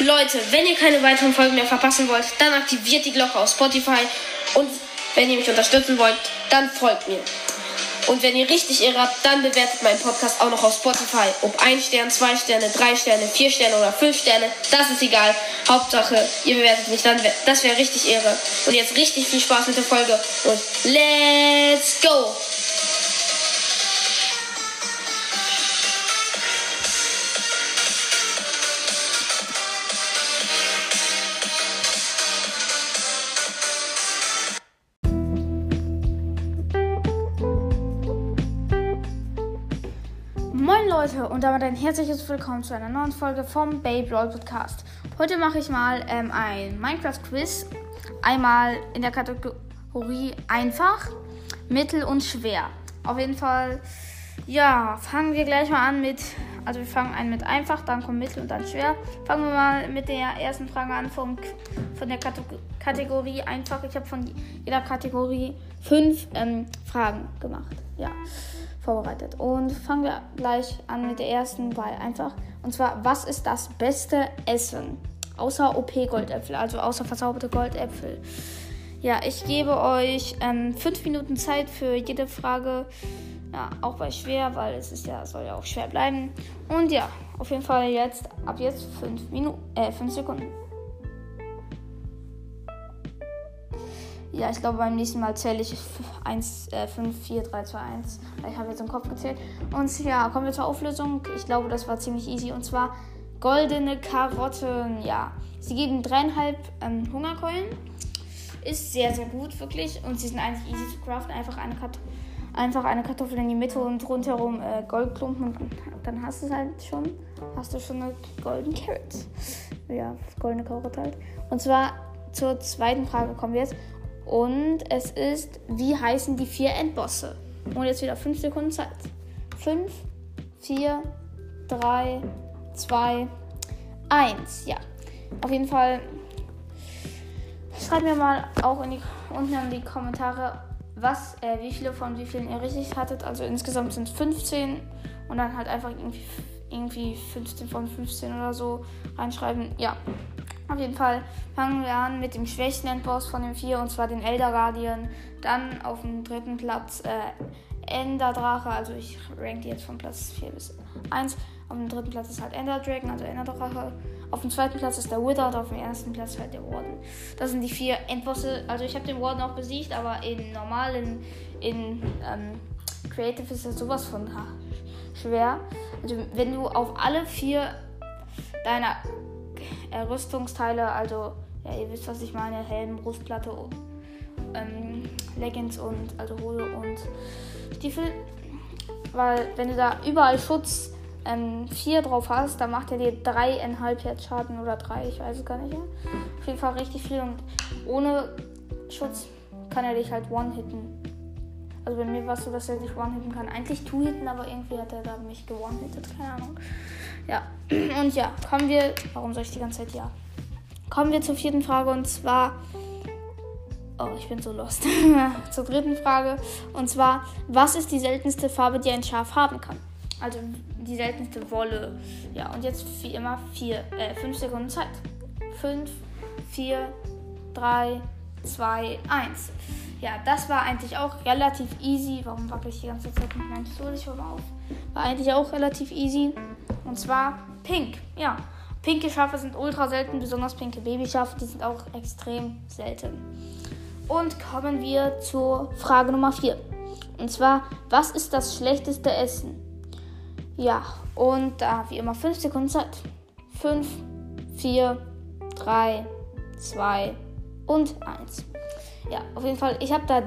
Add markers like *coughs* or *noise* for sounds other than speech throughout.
Leute, wenn ihr keine weiteren Folgen mehr verpassen wollt, dann aktiviert die Glocke auf Spotify. Und wenn ihr mich unterstützen wollt, dann folgt mir. Und wenn ihr richtig Ehre habt, dann bewertet meinen Podcast auch noch auf Spotify. Ob ein Stern, zwei Sterne, drei Sterne, vier Sterne oder fünf Sterne, das ist egal. Hauptsache, ihr bewertet mich dann. Das wäre richtig Ehre. Und jetzt richtig viel Spaß mit der Folge und let's go! Und damit ein herzliches Willkommen zu einer neuen Folge vom Babe Roll Podcast. Heute mache ich mal ähm, ein Minecraft Quiz. Einmal in der Kategorie einfach, mittel und schwer. Auf jeden Fall, ja, fangen wir gleich mal an mit, also wir fangen an mit einfach, dann kommt mittel und dann schwer. Fangen wir mal mit der ersten Frage an vom, von der Kategorie einfach. Ich habe von jeder Kategorie fünf ähm, Fragen gemacht. Ja vorbereitet. Und fangen wir gleich an mit der ersten bei einfach. Und zwar, was ist das beste Essen? Außer OP-Goldäpfel, also außer verzauberte Goldäpfel. Ja, ich gebe euch ähm, fünf Minuten Zeit für jede Frage. Ja, auch bei schwer, weil es ist ja, soll ja auch schwer bleiben. Und ja, auf jeden Fall jetzt, ab jetzt fünf Minuten, äh, fünf Sekunden. Ja, ich glaube, beim nächsten Mal zähle ich 1, äh, 5, 4, 3, 2, 1. Ich habe jetzt im Kopf gezählt. Und ja, kommen wir zur Auflösung. Ich glaube, das war ziemlich easy. Und zwar goldene Karotten. Ja, sie geben dreieinhalb ähm, Hungerkeulen. Ist sehr, sehr gut, wirklich. Und sie sind eigentlich easy zu craften. Einfach eine, Kat einfach eine Kartoffel in die Mitte und rundherum äh, Goldklumpen. Und dann hast du es halt schon. Hast du schon eine golden Carrot. Ja, goldene Karotte halt. Und zwar zur zweiten Frage kommen wir jetzt. Und es ist, wie heißen die vier Endbosse? Und jetzt wieder 5 Sekunden Zeit. 5, 4, 3, 2, 1. Ja, auf jeden Fall schreibt mir mal auch in die, unten in die Kommentare, was, äh, wie viele von wie vielen ihr richtig hattet. Also insgesamt sind es 15 und dann halt einfach irgendwie, irgendwie 15 von 15 oder so reinschreiben. Ja, auf jeden Fall fangen wir an mit dem schwächsten Endboss von den vier, und zwar den Elder Guardian. Dann auf dem dritten Platz äh, Ender Drache, also ich rank die jetzt von Platz 4 bis 1. Auf dem dritten Platz ist halt Ender Dragon, also Ender Drache. Auf dem zweiten Platz ist der Wither und auf dem ersten Platz halt der Warden. Das sind die vier Endbosse. Also ich habe den Warden auch besiegt, aber in normalen, in ähm, Creative ist das sowas von ha, schwer. Also wenn du auf alle vier deiner Rüstungsteile, also ja, ihr wisst, was ich meine, Helm, Brustplatte, ähm, Leggings und also Hose und Stiefel. Weil wenn du da überall Schutz ähm, 4 drauf hast, dann macht er dir dreieinhalb Herzschaden oder drei, ich weiß es gar nicht mehr. Auf jeden Fall richtig viel und ohne Schutz kann er dich halt one-hitten. Also bei mir war es so, dass er dich one-hitten kann. Eigentlich two-hitten, aber irgendwie hat er da mich gewonnen-hittet, keine Ahnung. Ja, *clears throat* und ja, kommen wir. Warum soll ich die ganze Zeit ja? Kommen wir zur vierten Frage und zwar. Oh, ich bin so lost. *laughs* zur dritten Frage. Und zwar, was ist die seltenste Farbe, die ein Schaf haben kann? Also die seltenste Wolle. Ja, und jetzt wie immer vier, äh, fünf Sekunden Zeit. Fünf, vier, drei, zwei, eins. Ja, das war eigentlich auch relativ easy. Warum wackel ich die ganze Zeit mit meinem Stuhl? Ich mal auf. War eigentlich auch relativ easy. Und zwar pink. Ja, pinke Schafe sind ultra selten, besonders pinke Babyschafe, die sind auch extrem selten. Und kommen wir zur Frage Nummer 4. Und zwar, was ist das schlechteste Essen? Ja, und da wie immer 5 Sekunden Zeit. 5, 4, 3, 2 und 1. Ja, auf jeden Fall, ich habe da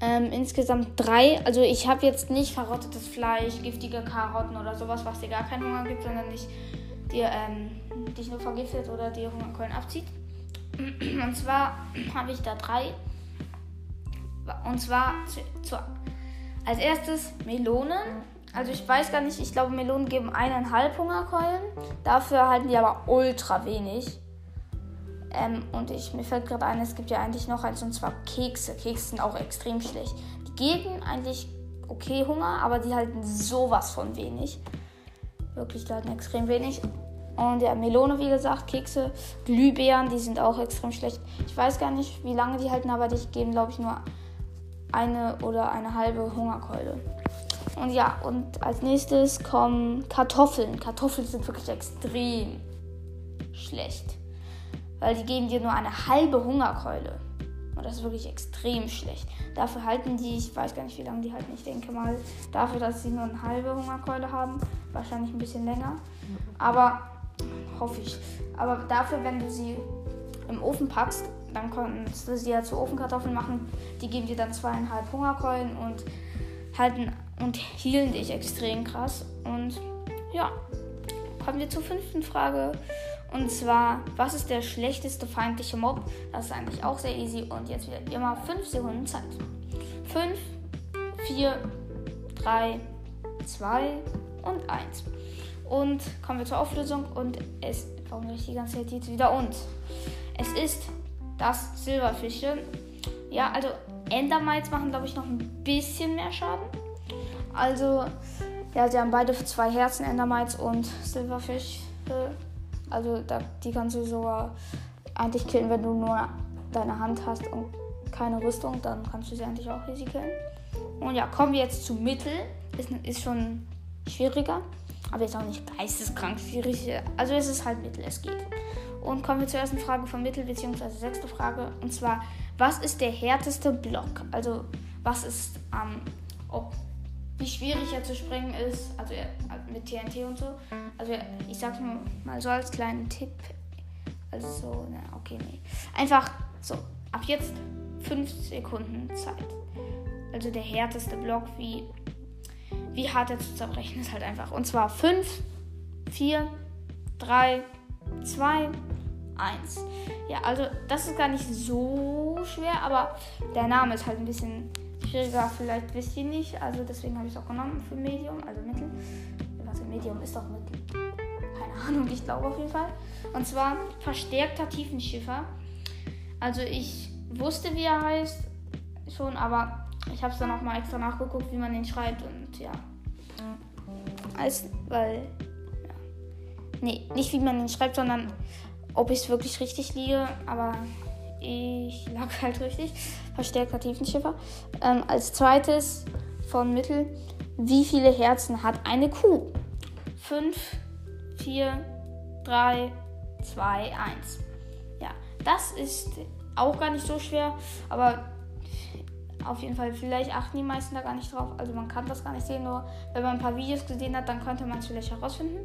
ähm, insgesamt drei. Also ich habe jetzt nicht verrottetes Fleisch, giftige Karotten oder sowas, was dir gar keinen Hunger gibt, sondern nicht dir ähm, dich nur vergiftet oder dir Hungerkeulen abzieht. *clears throat* Und zwar *clears throat* habe ich da drei. Und zwar zu, zu, als erstes Melonen. Also ich weiß gar nicht, ich glaube Melonen geben eineinhalb Hungerkeulen. Dafür halten die aber ultra wenig. Ähm, und ich, mir fällt gerade ein, es gibt ja eigentlich noch eins und zwar Kekse. Kekse sind auch extrem schlecht. Die geben eigentlich okay Hunger, aber die halten sowas von wenig. Wirklich, die halten extrem wenig. Und ja, Melone, wie gesagt, Kekse, Glühbeeren, die sind auch extrem schlecht. Ich weiß gar nicht, wie lange die halten, aber die geben, glaube ich, nur eine oder eine halbe Hungerkeule. Und ja, und als nächstes kommen Kartoffeln. Kartoffeln sind wirklich extrem schlecht. Weil die geben dir nur eine halbe Hungerkeule. Und das ist wirklich extrem schlecht. Dafür halten die, ich weiß gar nicht, wie lange die halten. Ich denke mal, dafür, dass sie nur eine halbe Hungerkeule haben, wahrscheinlich ein bisschen länger. Aber hoffe ich. Aber dafür, wenn du sie im Ofen packst, dann kannst du sie ja zu Ofenkartoffeln machen. Die geben dir dann zweieinhalb Hungerkeulen und halten und hielen dich extrem krass. Und ja, kommen wir zur fünften Frage. Und zwar, was ist der schlechteste feindliche Mob? Das ist eigentlich auch sehr easy. Und jetzt wieder immer 5 Sekunden Zeit. 5, 4, 3, 2 und 1. Und kommen wir zur Auflösung. Und es, warum ich die ganze Zeit jetzt wieder und? Es ist das Silberfische. Ja, also Endermites machen, glaube ich, noch ein bisschen mehr Schaden. Also, ja, sie haben beide zwei Herzen, Endermites und Silverfish. Also, da, die kannst du sogar eigentlich killen, wenn du nur deine Hand hast und keine Rüstung, dann kannst du sie eigentlich auch easy killen. Und ja, kommen wir jetzt zu Mittel. Ist, ist schon schwieriger, aber ist auch nicht geisteskrank schwierig. Also es ist halt Mittel, es geht. Und kommen wir zur ersten Frage von Mittel, beziehungsweise sechste Frage. Und zwar, was ist der härteste Block? Also, was ist, ähm, ob, wie schwierig er zu sprengen ist, also mit TNT und so. Also, ich sag's mal so als kleinen Tipp. Also, so, na, okay, nee. Einfach so, ab jetzt 5 Sekunden Zeit. Also, der härteste Block, wie, wie hart er zu zerbrechen ist, halt einfach. Und zwar 5, 4, 3, 2, 1. Ja, also das ist gar nicht so schwer, aber der Name ist halt ein bisschen schwieriger. Vielleicht wisst ihr nicht. Also deswegen habe ich es auch genommen für Medium, also Mittel. Warte, Medium ist doch Mittel. Keine Ahnung, ich glaube auf jeden Fall. Und zwar verstärkter Tiefenschiffer. Also ich wusste, wie er heißt schon, aber ich habe es dann auch mal extra nachgeguckt, wie man den schreibt und ja. Als, weil Nee, nicht wie man ihn schreibt, sondern ob ich es wirklich richtig liege. Aber ich lag *laughs* halt richtig. Verstärkter Tiefenschiffer. Ähm, als zweites von Mittel, wie viele Herzen hat eine Kuh? 5, 4, 3, 2, 1. Ja, das ist auch gar nicht so schwer, aber auf jeden Fall, vielleicht achten die meisten da gar nicht drauf. Also man kann das gar nicht sehen, nur wenn man ein paar Videos gesehen hat, dann könnte man es vielleicht herausfinden.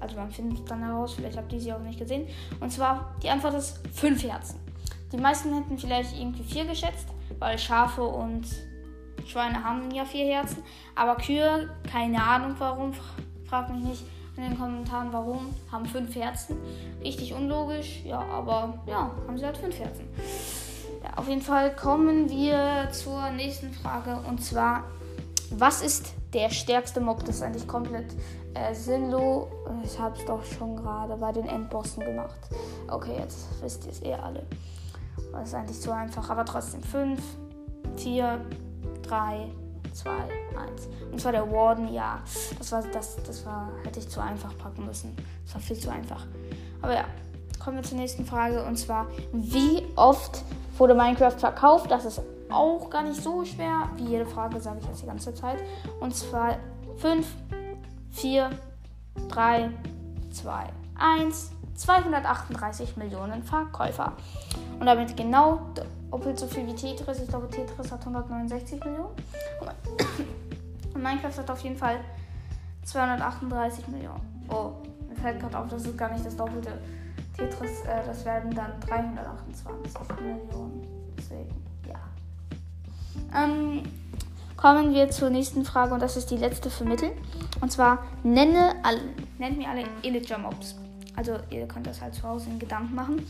Also man findet es dann heraus, vielleicht habt ihr sie auch nicht gesehen. Und zwar, die Antwort ist fünf Herzen. Die meisten hätten vielleicht irgendwie vier geschätzt, weil Schafe und Schweine haben ja vier Herzen. Aber Kühe, keine Ahnung warum, fragt mich nicht in den Kommentaren warum, haben fünf Herzen. Richtig unlogisch, ja, aber ja, haben sie halt fünf Herzen. Ja, auf jeden Fall kommen wir zur nächsten Frage und zwar, was ist der stärkste Mob? Das ist eigentlich komplett äh, sinnlos. Ich habe es doch schon gerade bei den Endbossen gemacht. Okay, jetzt wisst ihr es eh alle. Das ist eigentlich zu einfach, aber trotzdem 5, 4, 3, 2, 1. Und zwar der Warden, ja. Das war, das, das war, hätte ich zu einfach packen müssen. Das war viel zu einfach. Aber ja, kommen wir zur nächsten Frage. Und zwar, wie oft wurde Minecraft verkauft? Das ist auch gar nicht so schwer. Wie jede Frage sage ich jetzt die ganze Zeit. Und zwar 5, 4, 3, 2, 1. 238 Millionen Verkäufer. Und damit genau doppelt so viel wie Tetris. Ich glaube, Tetris hat 169 Millionen. *coughs* Und Minecraft hat auf jeden Fall 238 Millionen. Oh, mir fällt gerade auf, das ist gar nicht das doppelte. Tetris, äh, das werden dann 328 Millionen. Deswegen, ja. Ähm, kommen wir zur nächsten Frage und das ist die letzte für Mittel. Und zwar nenne alle, nennt mir alle Illager Mobs. Also ihr könnt das halt zu Hause in Gedanken machen.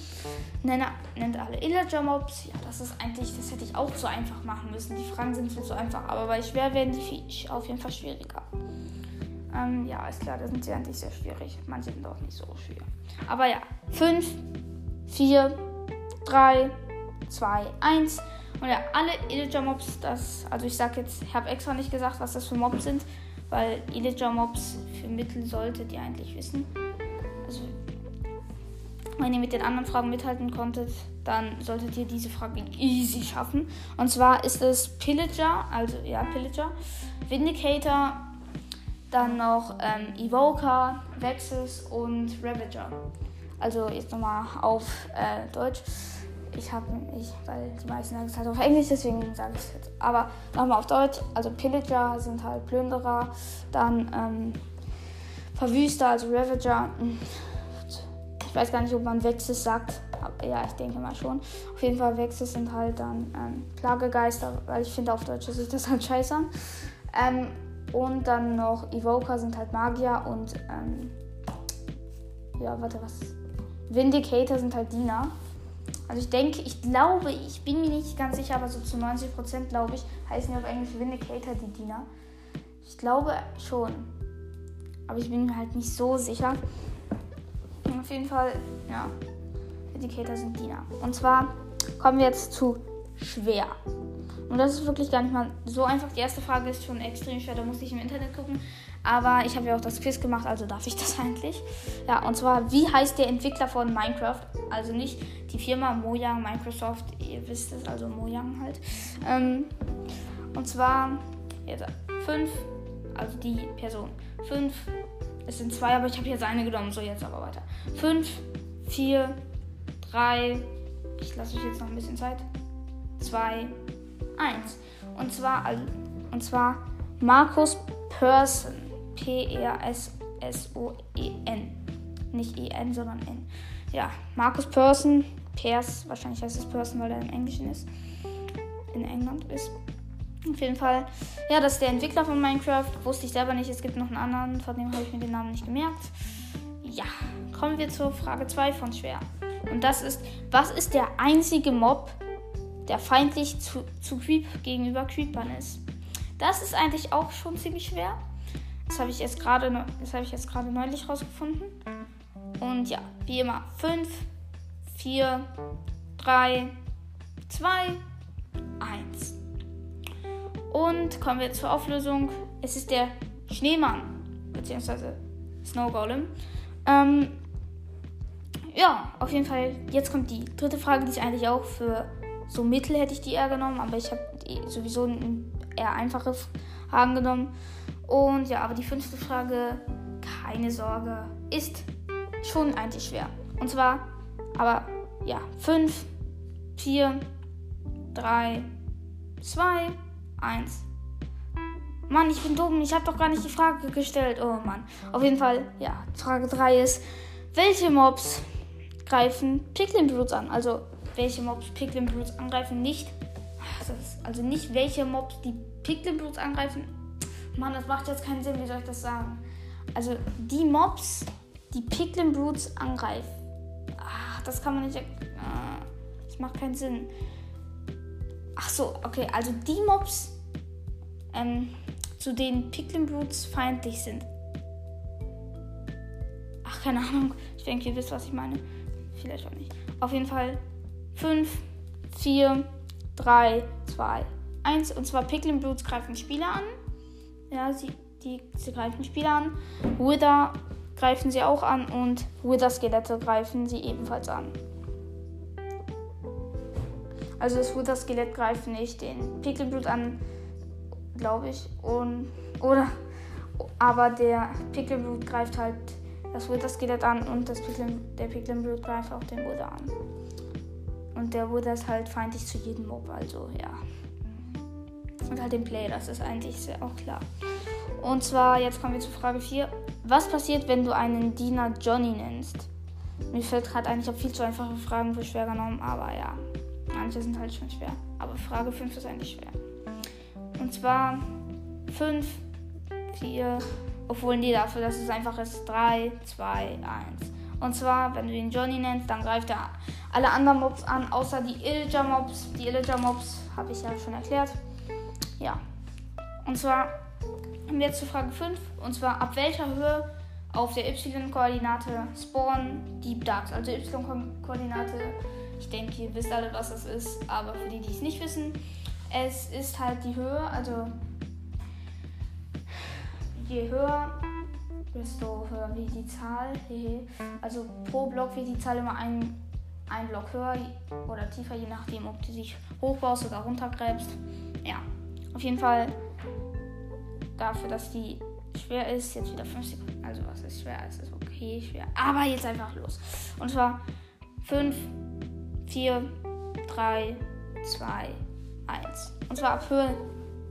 Nenne, nennt alle Illager Mobs. Ja, das ist eigentlich, das hätte ich auch zu einfach machen müssen. Die Fragen sind viel zu einfach, aber bei schwer werden die auf jeden Fall schwieriger. Ähm, ja, ist klar, da sind sie eigentlich sehr schwierig. Manche sind auch nicht so schwer. Aber ja, 5, 4, 3, 2, 1. Und ja, alle Illager Mobs, das, also ich sag jetzt, ich habe extra nicht gesagt, was das für Mobs sind, weil Illager Mobs für Mittel solltet ihr eigentlich wissen. Wenn ihr mit den anderen Fragen mithalten konntet, dann solltet ihr diese Frage easy schaffen. Und zwar ist es Pillager, also ja, Pillager, Vindicator, dann noch ähm, Evoker, Vexus und Ravager. Also jetzt nochmal auf äh, Deutsch. Ich habe, ich, weil die meisten sagen es halt auf Englisch, deswegen sage ich es jetzt. Aber nochmal auf Deutsch. Also Pillager sind halt Plünderer, dann ähm, Verwüster, also Ravager. Ich weiß gar nicht, ob man Vexes sagt. Aber ja, ich denke mal schon. Auf jeden Fall Vexes sind halt dann ähm, Plagegeister, weil ich finde auf Deutsch sich das halt scheiße an. Ähm, und dann noch Evoker sind halt Magier und ähm, ja, warte, was? Vindicator sind halt Diener. Also ich denke, ich glaube, ich bin mir nicht ganz sicher, aber so zu 90% glaube ich, heißen die auf Englisch Vindicator die Diener. Ich glaube schon. Aber ich bin mir halt nicht so sicher. Auf jeden Fall, ja. Vindicator sind Diener. Und zwar kommen wir jetzt zu schwer. Und das ist wirklich gar nicht mal so einfach. Die erste Frage ist schon extrem schwer, da musste ich im Internet gucken. Aber ich habe ja auch das Quiz gemacht, also darf ich das *laughs* eigentlich. Ja, und zwar, wie heißt der Entwickler von Minecraft? Also nicht die Firma Mojang, Microsoft, ihr wisst es, also Mojang halt. Ähm, und zwar, jetzt fünf, also die Person. Fünf, es sind zwei, aber ich habe jetzt eine genommen, so jetzt aber weiter. Fünf, vier, drei, ich lasse euch jetzt noch ein bisschen Zeit. Zwei, 1. Und zwar, und zwar Markus Persson. P-E-R-S-S-O-E-N. Nicht E-N, sondern N. Ja, Markus Persson. Pers, wahrscheinlich heißt es Person, weil er im Englischen ist. In England ist. Auf jeden Fall. Ja, das ist der Entwickler von Minecraft. Wusste ich selber nicht. Es gibt noch einen anderen, von dem habe ich mir den Namen nicht gemerkt. Ja, kommen wir zur Frage 2 von Schwer. Und das ist, was ist der einzige Mob, der feindlich zu, zu Creep gegenüber Creepern ist. Das ist eigentlich auch schon ziemlich schwer. Das habe ich jetzt gerade, das habe ich jetzt gerade neulich rausgefunden. Und ja, wie immer 5, 4, 3, 2, 1. Und kommen wir zur Auflösung. Es ist der Schneemann, beziehungsweise Snow Golem. Ähm, ja, auf jeden Fall. Jetzt kommt die dritte Frage, die ist eigentlich auch für so mittel hätte ich die eher genommen, aber ich habe sowieso eher einfache Fragen genommen. Und ja, aber die fünfte Frage, keine Sorge, ist schon eigentlich schwer. Und zwar, aber ja, 5, 4, 3, 2, 1. Mann, ich bin dumm. Ich habe doch gar nicht die Frage gestellt. Oh Mann. Auf jeden Fall, ja, Frage 3 ist, welche Mobs greifen Piglin Brutes an? Also, welche Mobs Piglin Brutes angreifen, nicht. also nicht welche Mobs die Piglin Brutes angreifen. Mann, das macht jetzt keinen Sinn, wie soll ich das sagen? Also die Mobs, die Piglin Brutes angreifen. Ach, das kann man nicht. Äh, das macht keinen Sinn. Ach so, okay, also die Mobs, ähm, zu denen Piglin Brutes feindlich sind. Ach, keine Ahnung. Ich denke, ihr wisst, was ich meine. Vielleicht auch nicht. Auf jeden Fall 5, 4, 3, 2, 1. Und zwar Picklin Brutes greifen Spieler an. Ja, sie, die, sie greifen Spieler an. Wither greifen sie auch an und Wither Skelette greifen sie ebenfalls an. Also das Wither Skelett greift nicht den Picklin Brute an, glaube ich. Und, oder, aber der Picklin Brute greift halt das Wither Skelett an und das Picklin, der Picklin Brute greift auch den Wither an. Und der wurde ist halt feindlich zu jedem Mob, also ja. Und halt dem Play, das ist eigentlich sehr auch klar. Und zwar, jetzt kommen wir zu Frage 4. Was passiert, wenn du einen Diener Johnny nennst? Mir fällt gerade ein, ich habe viel zu einfache Fragen für schwer genommen, aber ja. Manche sind halt schon schwer. Aber Frage 5 ist eigentlich schwer. Und zwar 5, 4, obwohl nee, dafür, dass es einfach ist. 3, 2, 1. Und zwar, wenn du ihn Johnny nennst, dann greift er alle anderen Mobs an, außer die Illager Mobs. Die Illager Mobs habe ich ja schon erklärt. Ja. Und zwar kommen wir jetzt zu Frage 5. Und zwar, ab welcher Höhe auf der Y-Koordinate spawnen Deep Darks? Also Y-Koordinate, ich denke, ihr wisst alle, was das ist. Aber für die, die es nicht wissen, es ist halt die Höhe, also je höher desto höher wie die Zahl. Also pro Block wird die Zahl immer ein, ein Block höher oder tiefer, je nachdem, ob du dich hochbaust oder runtergräbst. Ja, auf jeden Fall dafür, dass die schwer ist, jetzt wieder 5 Sekunden. Also was ist schwer? Es ist okay, schwer. Aber jetzt einfach los. Und zwar 5, 4, 3, 2, 1. Und zwar ab Höhe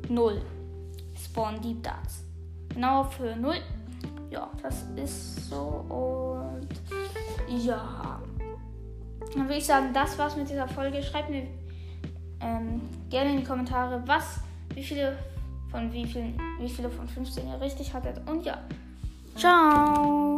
0 spawn Deep Darts. Genau auf Höhe 0. Ja, das ist so. Und ja. Dann würde ich sagen, das war's mit dieser Folge. Schreibt mir ähm, gerne in die Kommentare, was, wie viele von wie vielen, wie viele von 15 ihr richtig hattet. Und ja. Ciao.